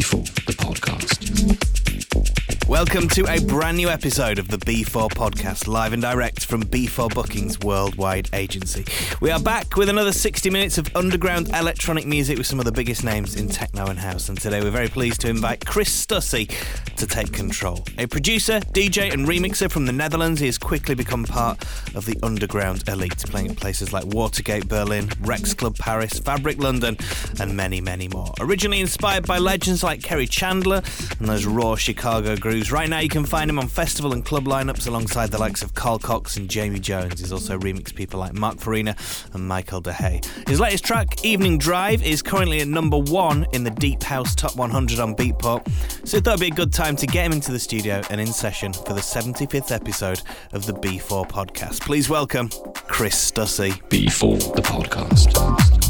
B4, the podcast. Welcome to a brand new episode of the B4 podcast, live and direct from B4 Bookings Worldwide Agency. We are back with another 60 minutes of underground electronic music with some of the biggest names in techno and house. And today we're very pleased to invite Chris Stussy to take control. A producer, DJ, and remixer from the Netherlands, he has quickly become part of the underground elite, playing at places like Watergate Berlin, Rex Club Paris, Fabric London, and many, many more. Originally inspired by legends like Kerri Chandler and those raw Chicago grooves Right now, you can find him on festival and club lineups alongside the likes of Carl Cox and Jamie Jones. He's also remixed people like Mark Farina and Michel De Hey. His latest track, Evening Drive, is currently at number one in the Deep House Top 100 on Beatport, so thought it'd be a good time to get him into the studio and in session for the 75th episode of the B4 podcast. Please welcome Chris Stussy. B4, the podcast.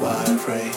Why I pray.